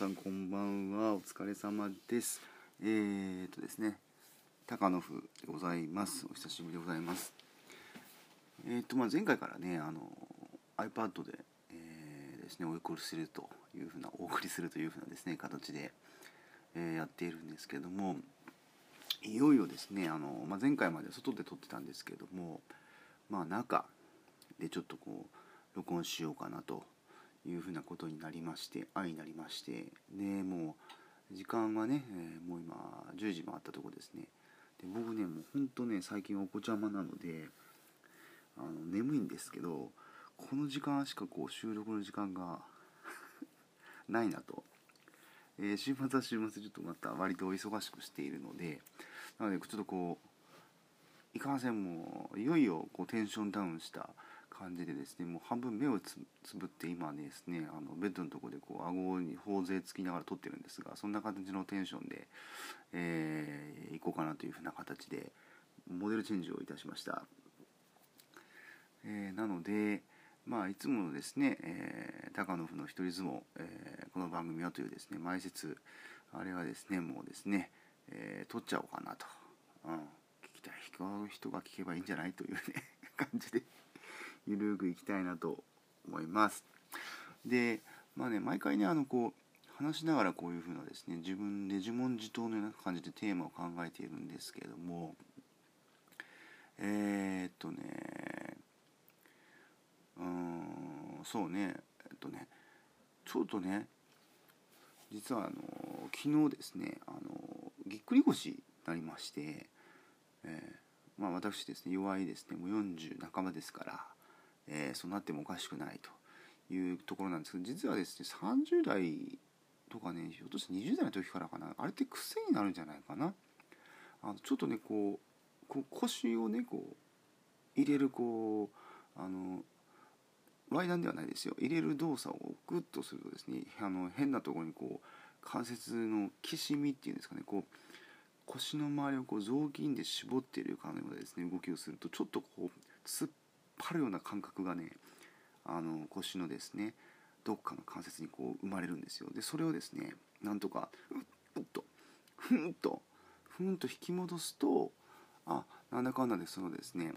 さんこんばんは。お疲れ様です。えー、っとですね高野夫でございます。お久しぶりでございます。えー、っとまあ前回からねあの iPad で、えー、ですねお送りするというふうなお送りするというふうなですね形で、えー、やっているんですけどもいよいよですねあの、まあ、前回まで外で撮ってたんですけどもまあ中でちょっとこう録音しようかなというふうなことになりまして愛になりましてでもう時間はね、え、もう今10時回ったとこですね。で僕ねもうほんとね最近お子ちゃまなのであの眠いんですけどこの時間しかこう収録の時間が ないなと、えー、週末は週末ちょっとまた割とお忙しくしているのでなのでちょっとこういかんせんもういよいよこうテンションダウンした感じでですねもう半分目をつぶって今ですねあのベッドのとこでこう顎に頬杖つきながら撮ってるんですがそんな感じのテンションで、えー、行こうかなというふうな形でモデルチェンジをいたしました、えー、なのでまあいつものですね、えー、高野夫の一人相撲、えー、この番組はというですね前説あれはですねもうですね、えー、撮っちゃおうかなと、うん、聞きたい人が聞けばいいんじゃないというね 感じでゆるくいきたいなと思います。でまあね毎回ねあのこう話しながらこういうふうなですね自分で自問自答のような感じでテーマを考えているんですけれどもえー、っとねうんそうねえっとねちょっとね実はあの昨日ですねあのぎっくり腰になりまして、えー、まあ私ですね弱いですねもう40半ばですからえー、そうなってもおかしくないというところなんですけど実はですね30代とかねひょっとして20代の時からかなあれって癖になるんじゃないかな。あのちょっとねこうこ腰をねこう入れるこうあのワイダンではないですよ。入れる動作をグッとするとですねあの変なところにこう関節のきしみっていうんですかねこう腰の周りをこう雑巾で絞っているかのようなですね動きをするとちょっとこう突っ張るような感覚がねあの腰のですねどっかの関節にこう生まれるんですよ。でそれをですねなんとかうっとふんとふんと引き戻すとあなんだかんだでそのですね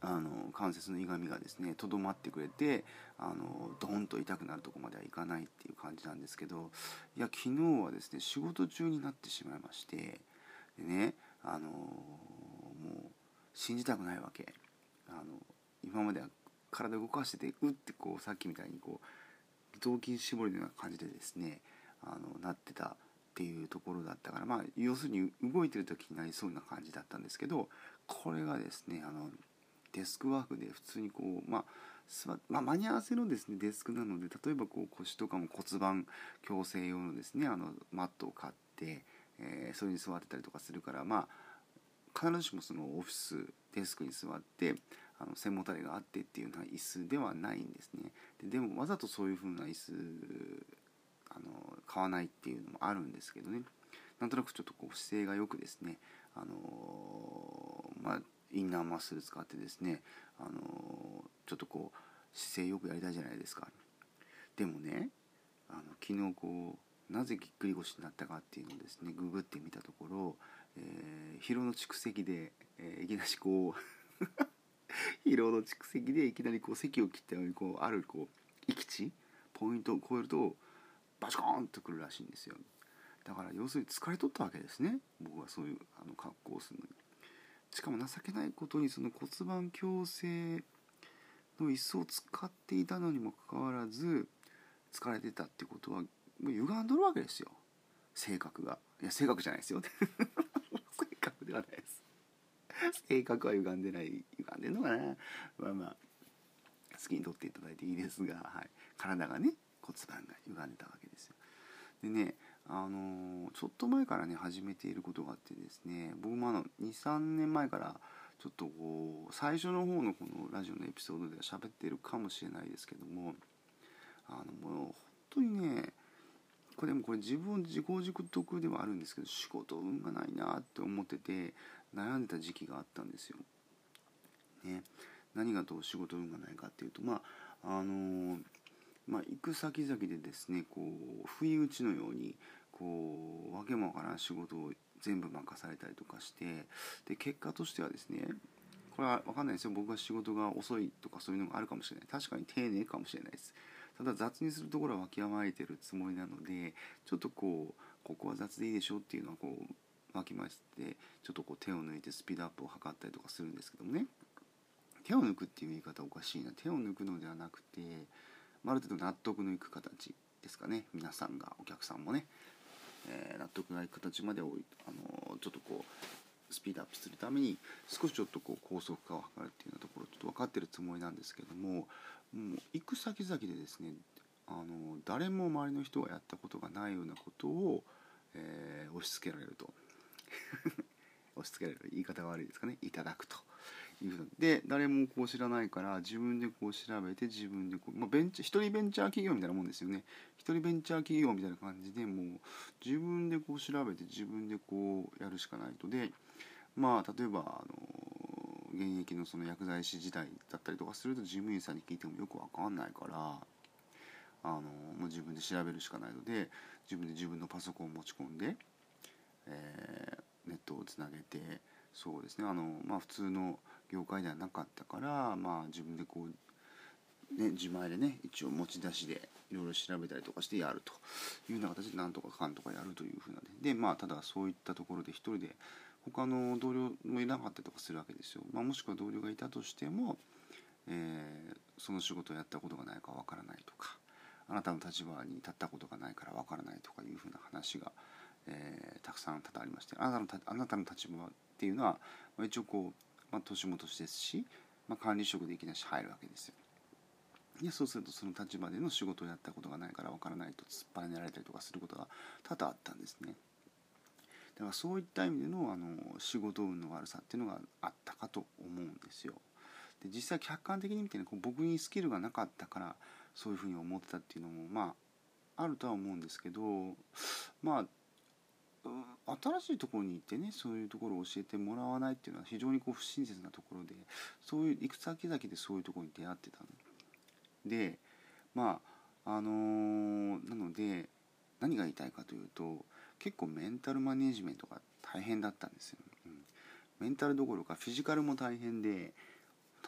あの関節のいがみがですねとどまってくれてあのドンと痛くなるとこまではいかないっていう感じなんですけどいや昨日はですね仕事中になってしまいましてでねあのもう信じたくないわけ。あの今までは体動かしててうってこうさっきみたいにこう雑巾絞りのような感じでですねあのなってたっていうところだったからまあ要するに動いてる時になりそうな感じだったんですけどこれがですねあのデスクワークで普通にこうまあまあ、間に合わせのですねデスクなので例えばこう腰とかも骨盤矯正用のですねあのマットを買って、えー、それに座ってたりとかするからまあ必ずしもそのオフィスデスクに座ってあの背もたれがあってっていうような椅子ではないんですね。でもわざとそういう風な椅子あの買わないっていうのもあるんですけどね。なんとなくちょっとこう姿勢がよくですねあのまあインナーマッスル使ってですねあのちょっとこう姿勢よくやりたいじゃないですか。でもねあの昨日こうなぜぎっくり腰になったかっていうのをですねググってみたところ、え、疲労の蓄積で、えー、いきなりこう 疲労の蓄積でいきなりこう席を切ったようにこうあるこう行き地ポイントを超えるとバチコーンとくるらしいんですよ。だから要するに疲れとったわけですね。僕はそういうあの格好をするのに。しかも情けないことにその骨盤矯正の椅子を使っていたのにもかかわらず疲れてたってことはもう歪んどるわけですよ。性格が。いや性格じゃないですよ。ではないです。性格は歪んでない歪んでんのかな。まあまあ好きにとっていただいていいですが、はい、体がね骨盤が歪んでたわけですよ。でねあのー、ちょっと前からね始めていることがあってですね僕もあの23年前からちょっとこう最初の方のこのラジオのエピソードでは喋ってるかもしれないですけどもあのもう本当にねこれもこれ自分自己自得ではあるんですけど仕事運がないなって思ってて悩んでた時期があったんですよ。ね、何がどう仕事運がないかっていうとまああの、まあ、行く先々でですねこう不意打ちのようにこうわけもわからん仕事を全部任されたりとかしてで結果としてはですねこれは分かんないですよ。僕は仕事が遅いとかそういうのがあるかもしれない。確かに丁寧かもしれないです。ただ雑にするところはわきまえてるつもりなのでちょっとこうここは雑でいいでしょっていうのはこうわきまえてちょっとこう手を抜いてスピードアップを図ったりとかするんですけどもね。手を抜くっていう言い方おかしいな。手を抜くのではなくて、あ、る程度納得のいく形ですかね。皆さんがお客さんもね、えー、納得がいく形まであのちょっとこうスピードアップするために少しちょっとこう高速化を図るっていうようなところちょっと分かってるつもりなんですけどももう行く先々でですねあの誰も周りの人がやったことがないようなことを、えー、押し付けられると。押し付けられる言い方が悪いですかね。いただくと。いうで誰もこう知らないから自分でこう調べて自分でこう、まあ、ベンチ一人ベンチャー企業みたいなもんですよね。一人ベンチャー企業みたいな感じでもう自分でこう調べて自分でこうやるしかないと。でまあ例えばあの現役のその薬剤師時代だったりとかすると事務員さんに聞いてもよくわかんないからあのもう自分で調べるしかないので自分で自分のパソコンを持ち込んで、えー、ネットをつなげてそうですね。あのまあ普通の業界ではなかったからまあ自分でこう、ね、自前でね一応持ち出しでいろいろ調べたりとかしてやるというような形でなんとかかんとかやるというふうなでまあただそういったところで一人で他の同僚もいなかったりとかするわけですよ、まあ、もしくは同僚がいたとしても、えー、その仕事をやったことがないかわからないとかあなたの立場に立ったことがないからわからないとかいうふうな話が、えー、たくさん多々ありましてあなたのあなたの立場っていうのは、まあ、一応こうまあ、年も年ですし、まあ、管理職でいきなし入るわけですよ。でそうするとその立場での仕事をやったことがないからわからないと突っ張られたりとかすることが多々あったんですね。だからそういった意味でのあの仕事運の悪さっていうのがあったかと思うんですよ。で実際客観的に見てね僕にスキルがなかったからそういうふうに思ってたっていうのもまああるとは思うんですけどまあ新しいところに行ってねそういうところを教えてもらわないっていうのは非常にこう不親切なところでそういう行く先々でそういうところに出会ってたの。でまああのー、なので何が言いたいかというと結構メンタルマネジメントが大変だったんですよ、うん、メンタルどころかフィジカルも大変で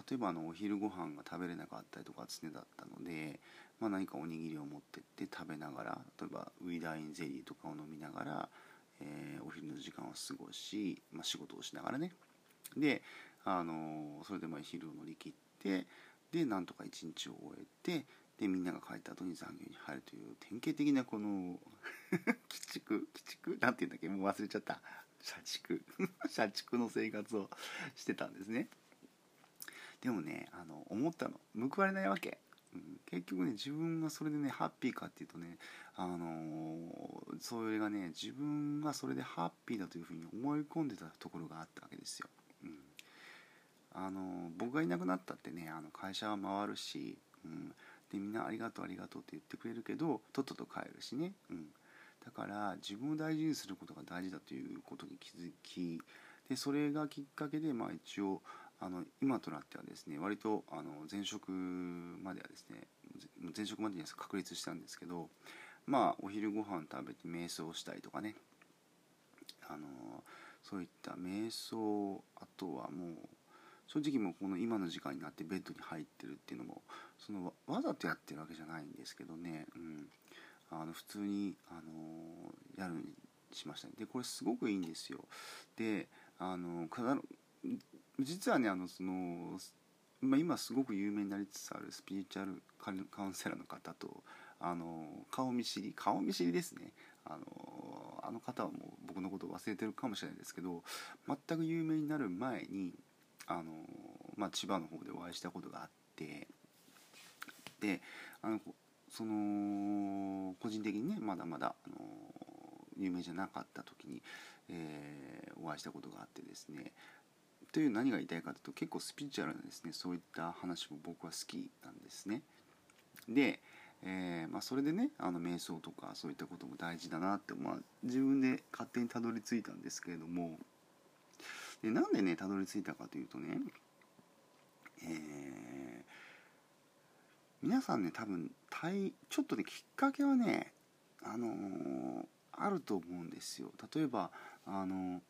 例えばあのお昼ご飯が食べれなかったりとか常だったので、まあ、何かおにぎりを持ってって食べながら例えばウィダーインゼリーとかを飲みながらえー、お昼の時間を過ごし、まあ、仕事をしながらね。で、あのー、それでまあ昼を乗り切ってでなんとか一日を終えてでみんなが帰った後に残業に入るという典型的なこの 鬼畜鬼畜？なんて言うんだっけ？もう忘れちゃった。社畜。社畜の生活をしてたんですね。でもねあの思ったの。報われないわけ。うん、結局ね自分がそれでねハッピーかっていうとねあのー、それがね自分がそれでハッピーだというふうに思い込んでたところがあったわけですよ。うん、あのー、僕がいなくなったってねあの会社は回るし、うん、でみんなありがとうありがとうって言ってくれるけどとっとと帰るしね、うん、だから自分を大事にすることが大事だということに気づきでそれがきっかけでまあ一応あの今となってはですね割とあの前職まではですね前職までには確立したんですけどまあお昼ご飯食べて瞑想したりとかね。あのそういった瞑想あとはもう正直もうこの今の時間になってベッドに入ってるっていうのもそのわざとやってるわけじゃないんですけどね、うん、あの普通に、あのやるにしました、ね、でこれすごくいいんですよ。であの実はねあのその、まあ、今すごく有名になりつつあるスピリチュアルカウンセラーの方とあの顔見知り顔見知りですね。あのあの方はもう僕のことを忘れてるかもしれないですけど全く有名になる前にあの、まあ、千葉の方でお会いしたことがあってであのその個人的にねまだまだあの有名じゃなかった時に、えー、お会いしたことがあってですねという何が言いたいかというと結構スピリチュアルなですねそういった話も僕は好きなんですね。で、えーまあ、それでねあの瞑想とかそういったことも大事だなって、まあ、自分で勝手にたどり着いたんですけれどもでなんでねたどり着いたかというとね、え皆さんね多分たいちょっとねきっかけはねあのー、あると思うんですよ。例えばあのー、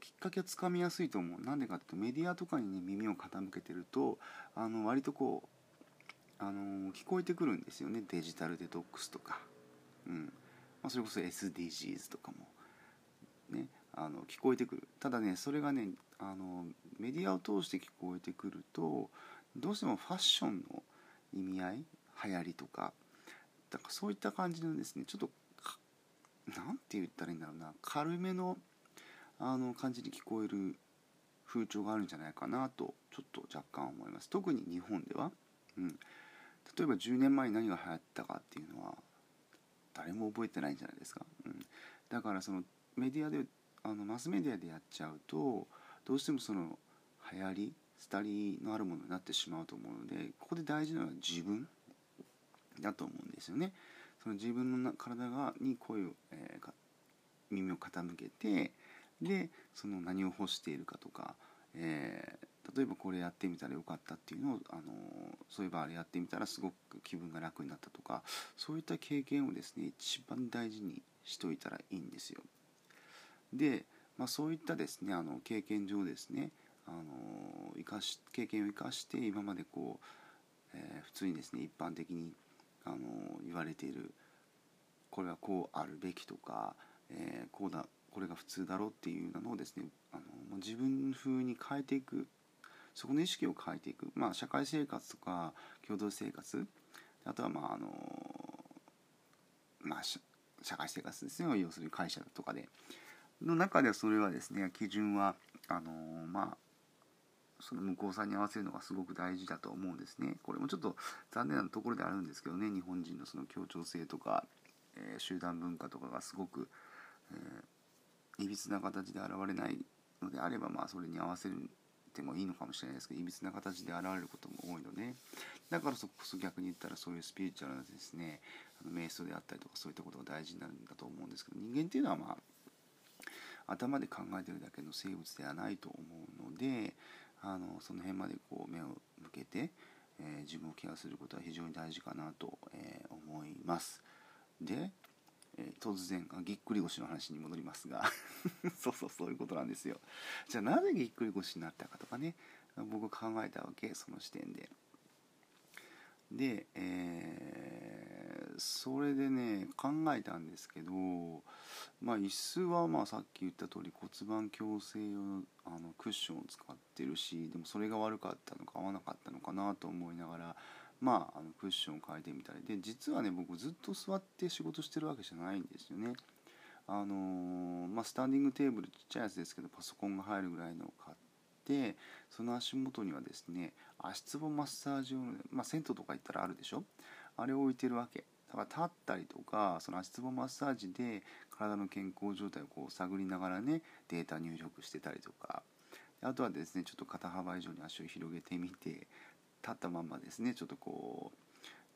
きっかけはつかみやすいと思う。なんでかっていうとメディアとかに、ね、耳を傾けてるとあの割とこうあの聞こえてくるんですよね。デジタルデトックスとか、うん。まあ、それこそ SDGs とかも。あの聞こえてくる。ただねそれがねあのメディアを通して聞こえてくるとどうしてもファッションの意味合い流行りとかだからそういった感じのですねちょっと何て言ったらいいんだろうな軽めのあの感じに聞こえる風潮があるんじゃないかなとちょっと若干思います。特に日本では、うん、例えば10年前に何が流行ったかっていうのは誰も覚えてないんじゃないですか、うん、だからそのメディアであのマスメディアでやっちゃうとどうしてもその流行り廃りのあるものになってしまうと思うのでここで大事なのは自分だと思うんですよね。その自分の体がに声を、えー、耳を傾けてでその何を欲しているかとか、えー、例えばこれやってみたらよかったっていうのを、あのそういえばあれやってみたらすごく気分が楽になったとかそういった経験をですね一番大事にしといたらいいんですよ。で、まあ、そういったですねあの経験上ですねあの生かし経験を生かして今までこう、えー、普通にですね一般的にあの言われているこれはこうあるべきとか、えー、こうだこれが普通だろうっていうのをですねあの自分風に変えていくそこの意識を変えていく、まあ、社会生活とか共同生活あとはまああのまあ社会生活ですね要するに会社とかで。の中ではそれはですね基準はあのまあその向こうさんに合わせるのがすごく大事だと思うんですね。これもちょっと残念なところであるんですけどね日本人のその協調性とか、えー、集団文化とかがすごく、えー、いびつな形で現れないのであればまあそれに合わせてもいいのかもしれないですけどいびつな形で現れることも多いのでだからそこそ逆に言ったらそういうスピリチュアルなですねあの瞑想であったりとかそういったことが大事になるんだと思うんですけど人間っていうのはまあ頭で考えてるだけの生物ではないと思うのであのその辺までこう目を向けて、えー、自分をケアすることは非常に大事かなと、えー、思います。で、えー、突然ぎっくり腰の話に戻りますが そうそうそういうことなんですよ。じゃあなぜぎっくり腰になったかとかね僕考えたわけその視点で。で、え、それでね考えたんですけどまあ椅子はまあさっき言った通り骨盤矯正用あのクッションを使ってるしでもそれが悪かったのか合わなかったのかなと思いながらまああのクッションを変えてみたり。で実はね僕ずっと座って仕事してるわけじゃないんですよね。あのー、まあ、スタンディングテーブルちっちゃいやつですけどパソコンが入るぐらいのを買ってその足元にはですね足つぼマッサージ用の、まあ、銭湯とか行ったらあるでしょ？あれを置いてるわけ。だから立ったりとかその足つぼマッサージで体の健康状態をこう探りながらねデータ入力してたりとか。あとはですねちょっと肩幅以上に足を広げてみて立ったまんまですねちょっとこ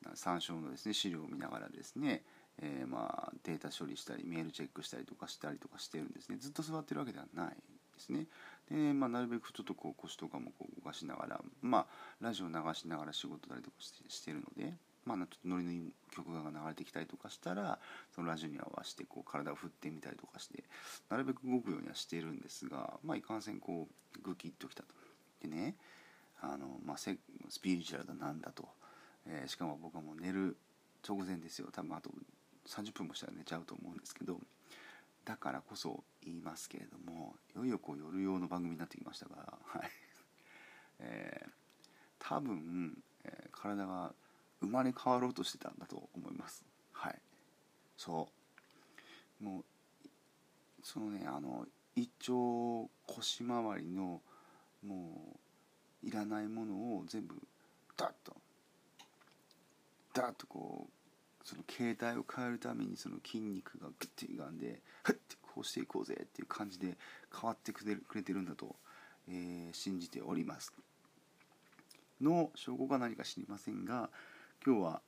う参照のですね資料を見ながらですね、えー、まあデータ処理したりメールチェックしたりとかしたりとかしてるんですね。ずっと座ってるわけではないですね。で、まあ、なるべくちょっとこう腰とかもこう動かしながらまあラジオ流しながら仕事たりとかしてしてるので。まあ、ちょっとノリのいい曲が流れてきたりとかしたらそのラジオに合わせてこう体を振ってみたりとかしてなるべく動くようにはしているんですが、まあ、いかんせんこうグキッときたと。でねあの、まあ、スピリチュアルだなんだと、えー、しかも僕はもう寝る直前ですよ。多分あと30分もしたら寝ちゃうと思うんですけどだからこそ言いますけれどもいよいよこう夜用の番組になってきましたから、はい。えー、多分、えー、体が生まれ変わろうとしてたんだと思います。はい。そう。もうそのねあの一丁腰回りのもういらないものを全部ダッとダッとこうその形態を変えるためにその筋肉がグッて歪んでフッてこうしていこうぜっていう感じで変わってくれくれてるんだと、えー、信じております。の証拠が何か知りませんが今日は、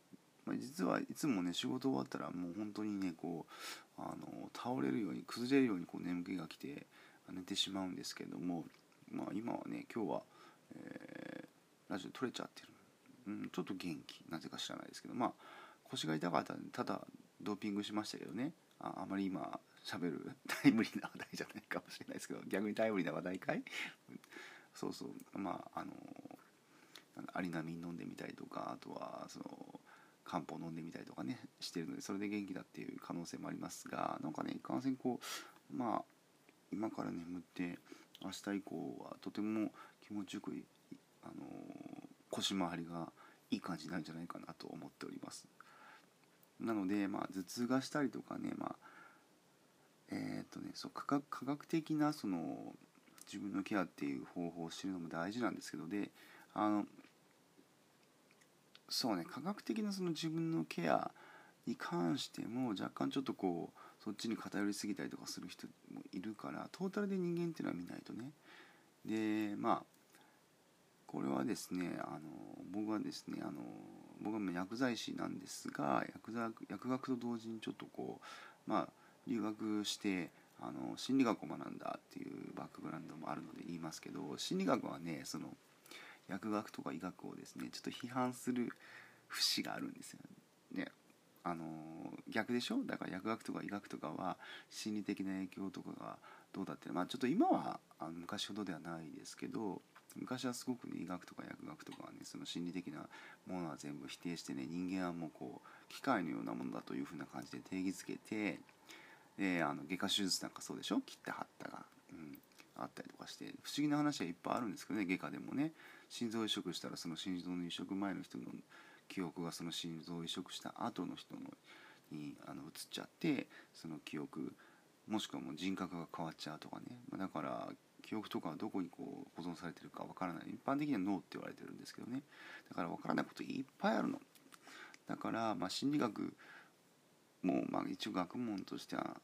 まあ、実はいつもね仕事終わったらもう本当にねこうあの倒れるように崩れるようにこう眠気が来て寝てしまうんですけども、まあ、今はね今日は、えー、ラジオ撮れちゃってる。うん、ちょっと元気なぜか知らないですけどまあ腰が痛かったんでただドーピングしましたけどね。ああまり今喋る タイムリーな話題じゃないかもしれないですけど逆にタイムリーな話題かい？そうそう。まああのアリナミン飲んでみたりとかあとはその漢方飲んでみたりとかねしてるのでそれで元気だっていう可能性もありますがなんかねいかんせんこうまあ今から眠って明日以降はとても気持ちよくあの腰回りがいい感じになるんじゃないかなと思っております。なので、まあ、頭痛がしたりとかね、まあ、えっ、とねそう科学的なその自分のケアっていう方法を知るのも大事なんですけどであのそうね科学的なその自分のケアに関しても若干ちょっとこうそっちに偏りすぎたりとかする人もいるからトータルで人間っていうのは見ないとね。でまあこれはですねあの僕はですねあの僕は薬剤師なんですが薬薬学と同時にちょっとこうまあ留学してあの心理学を学んだっていうバックグラウンドもあるので言いますけど心理学はねその薬学とか医学をですねちょっと批判する節があるんですよね。あの逆でしょ？だから薬学とか医学とかは心理的な影響とかがどうだって。まあちょっと今はあの昔ほどではないですけど昔はすごくね医学とか薬学とかはねその心理的なものは全部否定してね人間はもうこう機械のようなものだというふうな感じで定義づけてであの外科手術なんかそうでしょ？切って貼ったが、あったりとかして不思議な話はいっぱいあるんですけどね外科でもね。心臓移植したらその心臓の移植前の人の記憶がその心臓移植した後の人のにあの移っちゃってその記憶もしくはもう人格が変わっちゃうとかね、まだから記憶とかはどこにこう保存されてるかわからない。一般的には脳って言われてるんですけどね。だからわからないこといっぱいあるの。だからまあ心理学もまあ一応学問としては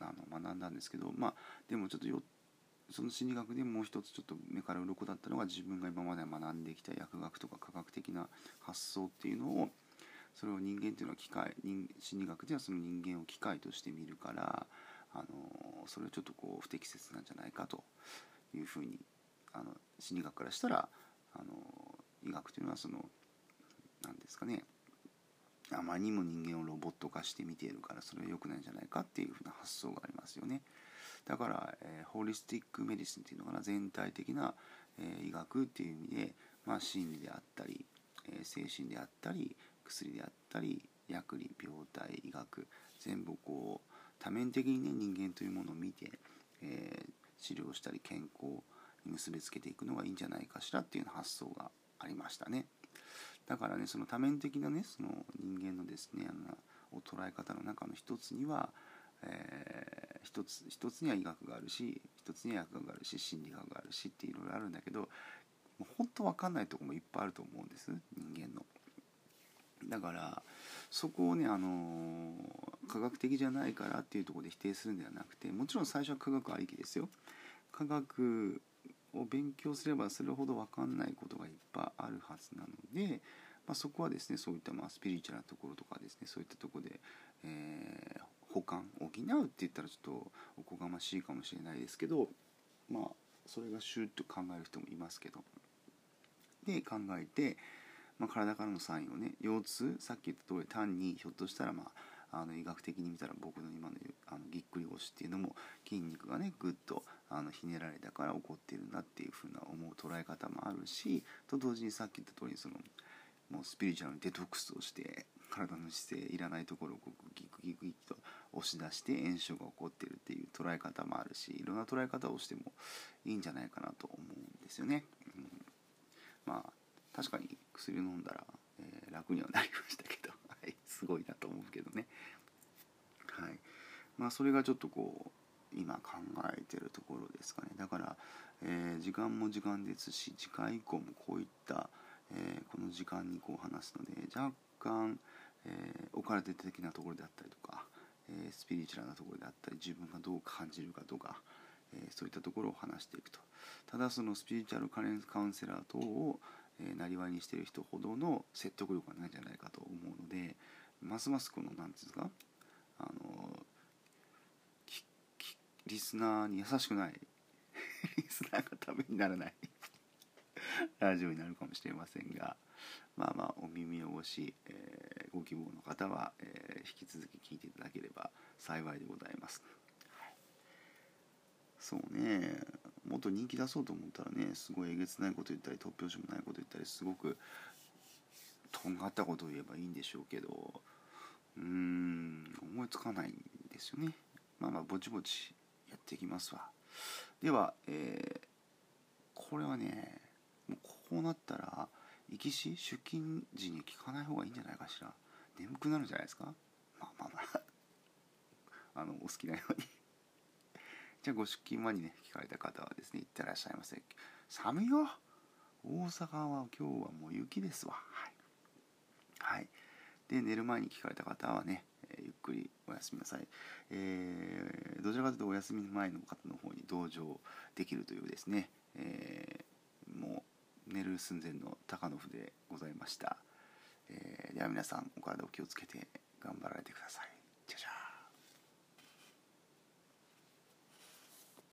あの学んだんですけどまあでもちょっとよその心理学でもう一つちょっと目から鱗だったのが自分が今まで学んできた薬学とか科学的な発想っていうのをそれを人間っていうのは機械人心理学ではその人間を機械として見るからあのそれはちょっとこう不適切なんじゃないかというふうにあの心理学からしたらあの医学というのはその何ですかねあまりにも人間をロボット化して見ているからそれは良くないんじゃないかっていうふうな発想がありますよね。だから、えー、ホリスティックメディシンっていうのかな全体的な、えー、医学っていう意味で、まあ、心理であったり、えー、精神であったり薬であったり薬理病態医学全部こう多面的にね人間というものを見て、え治療したり健康に結びつけていくのがいいんじゃないかしらっていう発想がありましたね。だからねその多面的なねその人間のですねあの捉え方の中の一つにはえー、一つ一つには医学があるし一つには薬学があるし心理学があるしっていろいろあるんだけどもう本当分かんないとこもいっぱいあると思うんです人間の。だからそこをね、あのー、科学的じゃないからっていうところで否定するんではなくてもちろん最初は科学ありきですよ。科学を勉強すればするほど分かんないことがいっぱいあるはずなので、まあ、そこはですねそういったまあスピリチュアルなところとかですねそういったところで、えー、補完補うって言ったらちょっとおこがましいかもしれないですけどまあそれがシュッと考える人もいますけど。で考えて、まあ、体からのサインをね腰痛さっき言った通り単にひょっとしたらまああの医学的に見たら僕の今のあのぎっくり腰っていうのも筋肉がねぐっとあのひねられたから起こっているなっていうふうな思う捉え方もあるしと同時にさっき言った通りそのもうスピリチュアルにデトックスをして体の姿勢いらないところをこうギクギクギクと押し出して炎症が起こってるっていう捉え方もあるしいろんな捉え方をしてもいいんじゃないかなと思うんですよね。うん、まあ確かに薬を飲んだら、えー、楽にはなりましたけど、はい、すごいなと思うけどね。はい、まあそれがちょっとこう今考えてるところですかねだから、えー、時間も時間ですし次回以降もこういった、えー、この時間にこう話すので若干、えー、オカルト的なところであったりとか、え、スピリチュアルなところであったり自分がどう感じるかとか、え、そういったところを話していくと。ただそのスピリチュアルカレンカウンセラー等をなりわいにしている人ほどの説得力がないんじゃないかと思うのでますますこの何て言うんですかあのリスナーに優しくない リスナーがためにならないラジオになるかもしれませんがまあまあお耳汚し、えー、ご希望の方は、えー、引き続き聞いていただければ幸いでございます、はい、そうね。もっと人気出そうと思ったらねすごいえげつないこと言ったり突拍子もないこと言ったりすごくとんがったことを言えばいいんでしょうけどうーん思いつかないんですよね。まあまあぼちぼちやっていきますわ。では、えー、これはねもうこうなったら行きし出勤時に聞かない方がいいんじゃないかしら。眠くなるんじゃないですか？まあまあまあ。あのお好きなように。じゃあご出勤前にね聞かれた方はですね行ってらっしゃいませ寒いよ。大阪は今日はもう雪ですわ。はい、はい、で寝る前に聞かれた方はね、ゆっくりお休みなさい、えー、どちらかというとお休み前の方の方に同乗できるというですね、えー、もう寝る寸前の高野筆でございました、えー、では皆さんお体を気をつけて頑張られてください。じゃじゃ